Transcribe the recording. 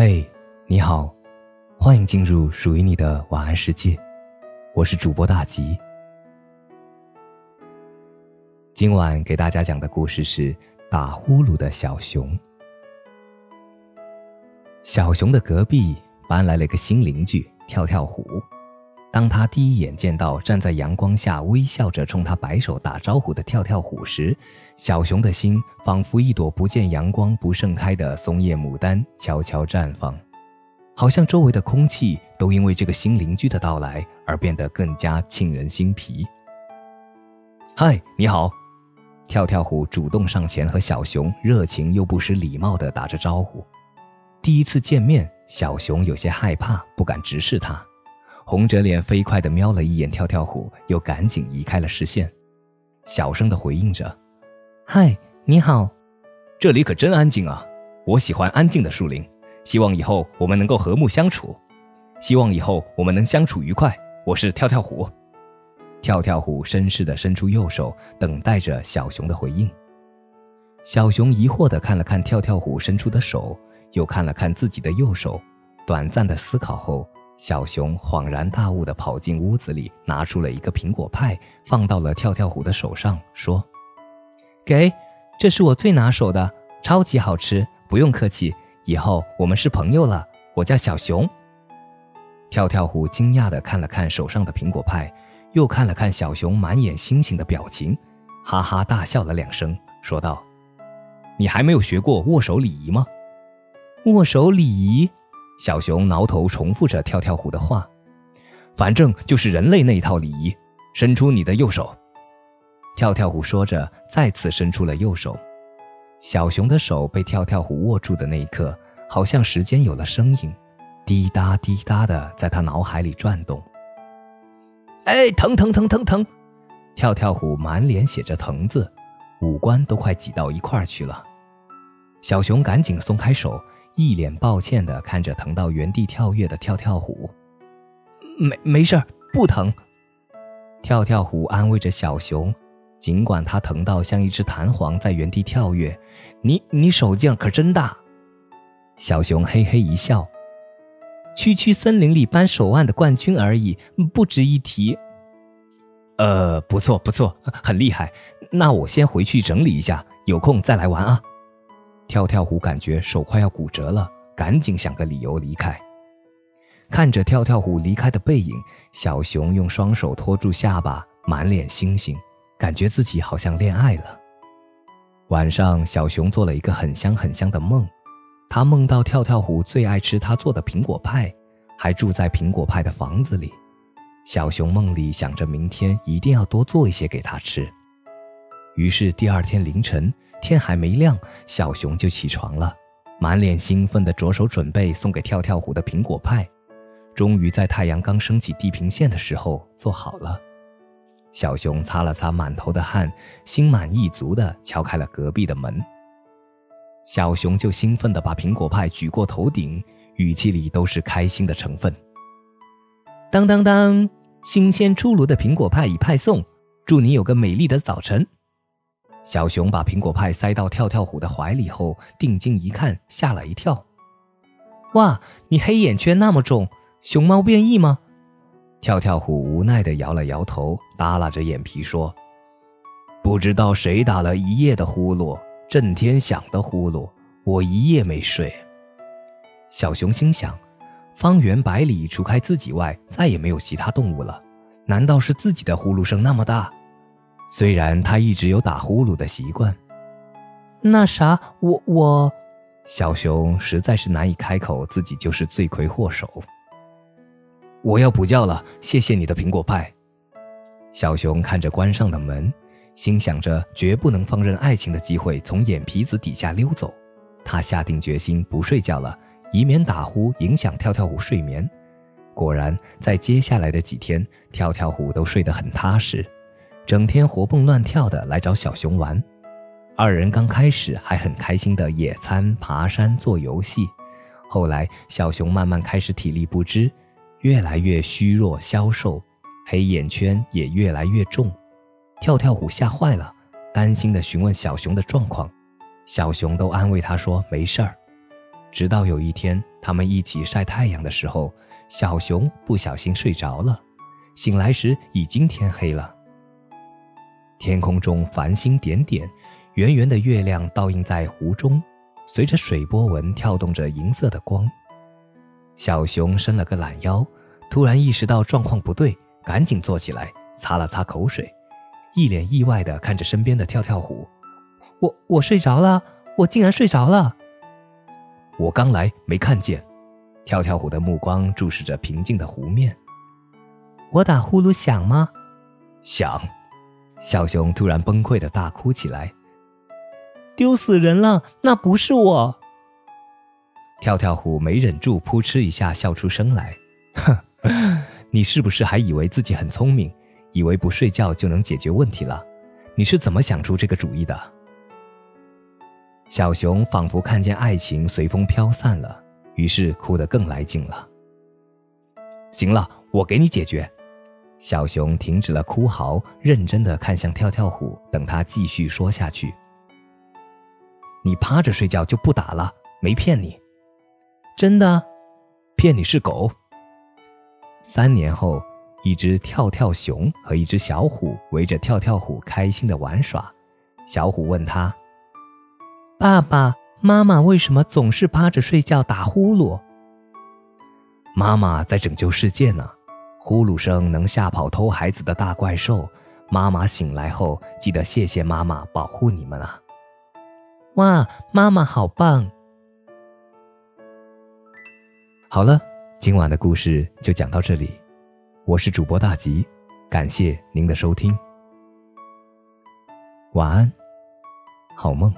嘿，你好，欢迎进入属于你的晚安世界，我是主播大吉。今晚给大家讲的故事是打呼噜的小熊。小熊的隔壁搬来了一个新邻居跳跳虎。当他第一眼见到站在阳光下微笑着冲他摆手打招呼的跳跳虎时，小熊的心仿佛一朵不见阳光不盛开的松叶牡丹，悄悄绽放，好像周围的空气都因为这个新邻居的到来而变得更加沁人心脾。嗨，你好！跳跳虎主动上前和小熊热情又不失礼貌地打着招呼。第一次见面，小熊有些害怕，不敢直视他。红着脸飞快地瞄了一眼跳跳虎，又赶紧移开了视线，小声地回应着：“嗨，你好，这里可真安静啊！我喜欢安静的树林，希望以后我们能够和睦相处，希望以后我们能相处愉快。我是跳跳虎。”跳跳虎绅士地伸出右手，等待着小熊的回应。小熊疑惑地看了看跳跳虎伸出的手，又看了看自己的右手，短暂的思考后。小熊恍然大悟地跑进屋子里，拿出了一个苹果派，放到了跳跳虎的手上，说：“给，这是我最拿手的，超级好吃，不用客气，以后我们是朋友了。我叫小熊。”跳跳虎惊讶地看了看手上的苹果派，又看了看小熊满眼星星的表情，哈哈大笑了两声，说道：“你还没有学过握手礼仪吗？握手礼仪。”小熊挠头重复着跳跳虎的话：“反正就是人类那一套礼仪，伸出你的右手。”跳跳虎说着，再次伸出了右手。小熊的手被跳跳虎握住的那一刻，好像时间有了声音，滴答滴答的在他脑海里转动。哎，疼疼疼疼疼！跳跳虎满脸写着“疼”字，五官都快挤到一块儿去了。小熊赶紧松开手。一脸抱歉地看着疼到原地跳跃的跳跳虎，没没事儿，不疼。跳跳虎安慰着小熊，尽管他疼到像一只弹簧在原地跳跃。你你手劲可真大。小熊嘿嘿一笑，区区森林里扳手腕的冠军而已，不值一提。呃，不错不错，很厉害。那我先回去整理一下，有空再来玩啊。跳跳虎感觉手快要骨折了，赶紧想个理由离开。看着跳跳虎离开的背影，小熊用双手托住下巴，满脸星星，感觉自己好像恋爱了。晚上，小熊做了一个很香很香的梦，他梦到跳跳虎最爱吃他做的苹果派，还住在苹果派的房子里。小熊梦里想着明天一定要多做一些给他吃。于是第二天凌晨。天还没亮，小熊就起床了，满脸兴奋地着手准备送给跳跳虎的苹果派。终于在太阳刚升起地平线的时候做好了。小熊擦了擦满头的汗，心满意足地敲开了隔壁的门。小熊就兴奋地把苹果派举过头顶，语气里都是开心的成分。当当当，新鲜出炉的苹果派已派送，祝你有个美丽的早晨。小熊把苹果派塞到跳跳虎的怀里后，定睛一看，吓了一跳。哇，你黑眼圈那么重，熊猫变异吗？跳跳虎无奈地摇了摇头，耷拉着眼皮说：“不知道谁打了一夜的呼噜，震天响的呼噜，我一夜没睡。”小熊心想：方圆百里除开自己外，再也没有其他动物了，难道是自己的呼噜声那么大？虽然他一直有打呼噜的习惯，那啥，我我，小熊实在是难以开口，自己就是罪魁祸首。我要补觉了，谢谢你的苹果派。小熊看着关上的门，心想着绝不能放任爱情的机会从眼皮子底下溜走。他下定决心不睡觉了，以免打呼影响跳跳虎睡眠。果然，在接下来的几天，跳跳虎都睡得很踏实。整天活蹦乱跳的来找小熊玩，二人刚开始还很开心的野餐、爬山、做游戏，后来小熊慢慢开始体力不支，越来越虚弱消瘦，黑眼圈也越来越重。跳跳虎吓坏了，担心的询问小熊的状况，小熊都安慰他说没事儿。直到有一天，他们一起晒太阳的时候，小熊不小心睡着了，醒来时已经天黑了。天空中繁星点点，圆圆的月亮倒映在湖中，随着水波纹跳动着银色的光。小熊伸了个懒腰，突然意识到状况不对，赶紧坐起来，擦了擦口水，一脸意外地看着身边的跳跳虎：“我我睡着了，我竟然睡着了。”我刚来没看见，跳跳虎的目光注视着平静的湖面。我打呼噜响吗？响。小熊突然崩溃的大哭起来。丢死人了，那不是我。跳跳虎没忍住，扑哧一下笑出声来。哼，你是不是还以为自己很聪明，以为不睡觉就能解决问题了？你是怎么想出这个主意的？小熊仿佛看见爱情随风飘散了，于是哭得更来劲了。行了，我给你解决。小熊停止了哭嚎，认真的看向跳跳虎，等他继续说下去。你趴着睡觉就不打了，没骗你。真的？骗你是狗。三年后，一只跳跳熊和一只小虎围着跳跳虎开心的玩耍。小虎问他。爸爸妈妈为什么总是趴着睡觉打呼噜？妈妈在拯救世界呢，呼噜声能吓跑偷孩子的大怪兽。妈妈醒来后记得谢谢妈妈保护你们啊！哇，妈妈好棒！好了，今晚的故事就讲到这里，我是主播大吉，感谢您的收听，晚安，好梦。